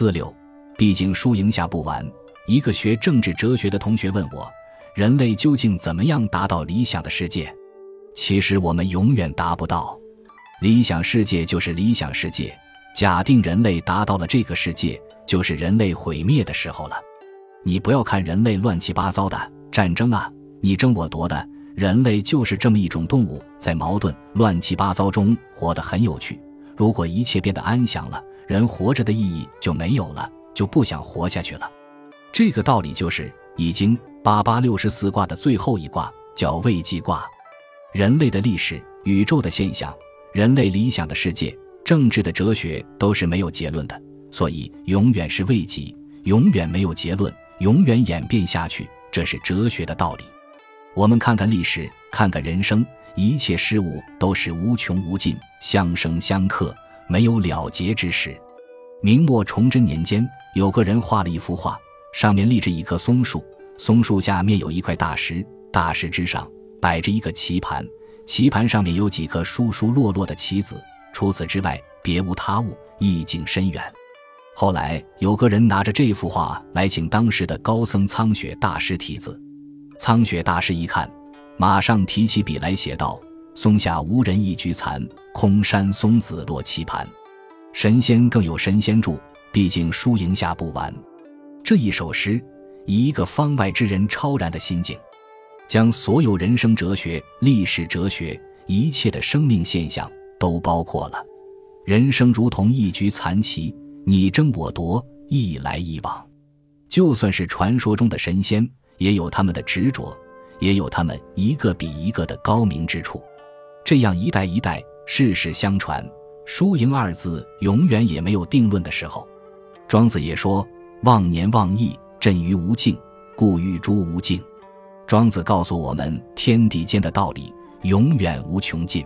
四六，毕竟输赢下不完。一个学政治哲学的同学问我：人类究竟怎么样达到理想的世界？其实我们永远达不到。理想世界就是理想世界。假定人类达到了这个世界，就是人类毁灭的时候了。你不要看人类乱七八糟的战争啊，你争我夺的。人类就是这么一种动物，在矛盾乱七八糟中活得很有趣。如果一切变得安详了，人活着的意义就没有了，就不想活下去了。这个道理就是《易经》八八六十四卦的最后一卦叫未济卦。人类的历史、宇宙的现象、人类理想的世界。政治的哲学都是没有结论的，所以永远是未及，永远没有结论，永远演变下去，这是哲学的道理。我们看看历史，看看人生，一切事物都是无穷无尽，相生相克，没有了结之时。明末崇祯年间，有个人画了一幅画，上面立着一棵松树，松树下面有一块大石，大石之上摆着一个棋盘，棋盘上面有几颗疏疏落落的棋子。除此之外，别无他物，意境深远。后来有个人拿着这幅画来请当时的高僧苍雪大师题字，苍雪大师一看，马上提起笔来写道：“松下无人一举残，空山松子落棋盘。”神仙更有神仙助，毕竟输赢下不完。这一首诗，以一个方外之人超然的心境，将所有人生哲学、历史哲学、一切的生命现象。都包括了，人生如同一局残棋，你争我夺，一来一往。就算是传说中的神仙，也有他们的执着，也有他们一个比一个的高明之处。这样一代一代，世事相传，输赢二字永远也没有定论的时候。庄子也说：“忘年忘义，振于无尽，故欲诸无尽。”庄子告诉我们，天地间的道理永远无穷尽。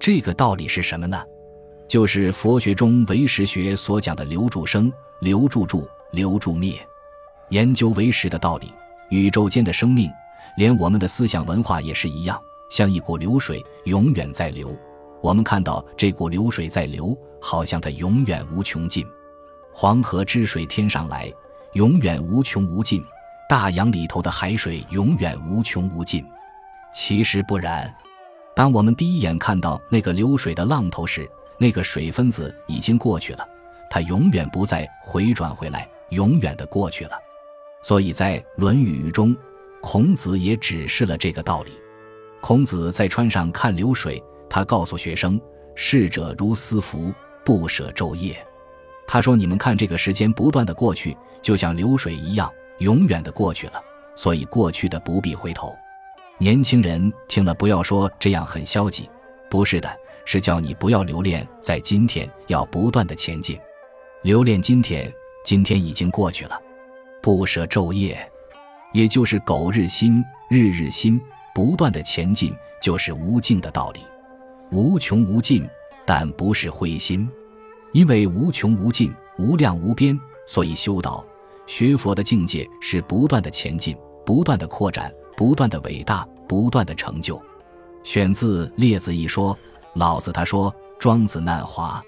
这个道理是什么呢？就是佛学中唯识学所讲的留住生、留住住、留住灭。研究唯识的道理，宇宙间的生命，连我们的思想文化也是一样，像一股流水，永远在流。我们看到这股流水在流，好像它永远无穷尽。黄河之水天上来，永远无穷无尽；大洋里头的海水永远无穷无尽。其实不然。当我们第一眼看到那个流水的浪头时，那个水分子已经过去了，它永远不再回转回来，永远的过去了。所以在《论语》中，孔子也指示了这个道理。孔子在川上看流水，他告诉学生：“逝者如斯夫，不舍昼夜。”他说：“你们看，这个时间不断的过去，就像流水一样，永远的过去了。所以过去的不必回头。”年轻人听了，不要说这样很消极，不是的，是叫你不要留恋在今天，要不断的前进。留恋今天，今天已经过去了，不舍昼夜，也就是苟日新，日日新，不断的前进，就是无尽的道理。无穷无尽，但不是灰心，因为无穷无尽、无量无边，所以修道、学佛的境界是不断的前进，不断的扩展。不断的伟大，不断的成就。选自《列子》一说，老子他说：“庄子难华。”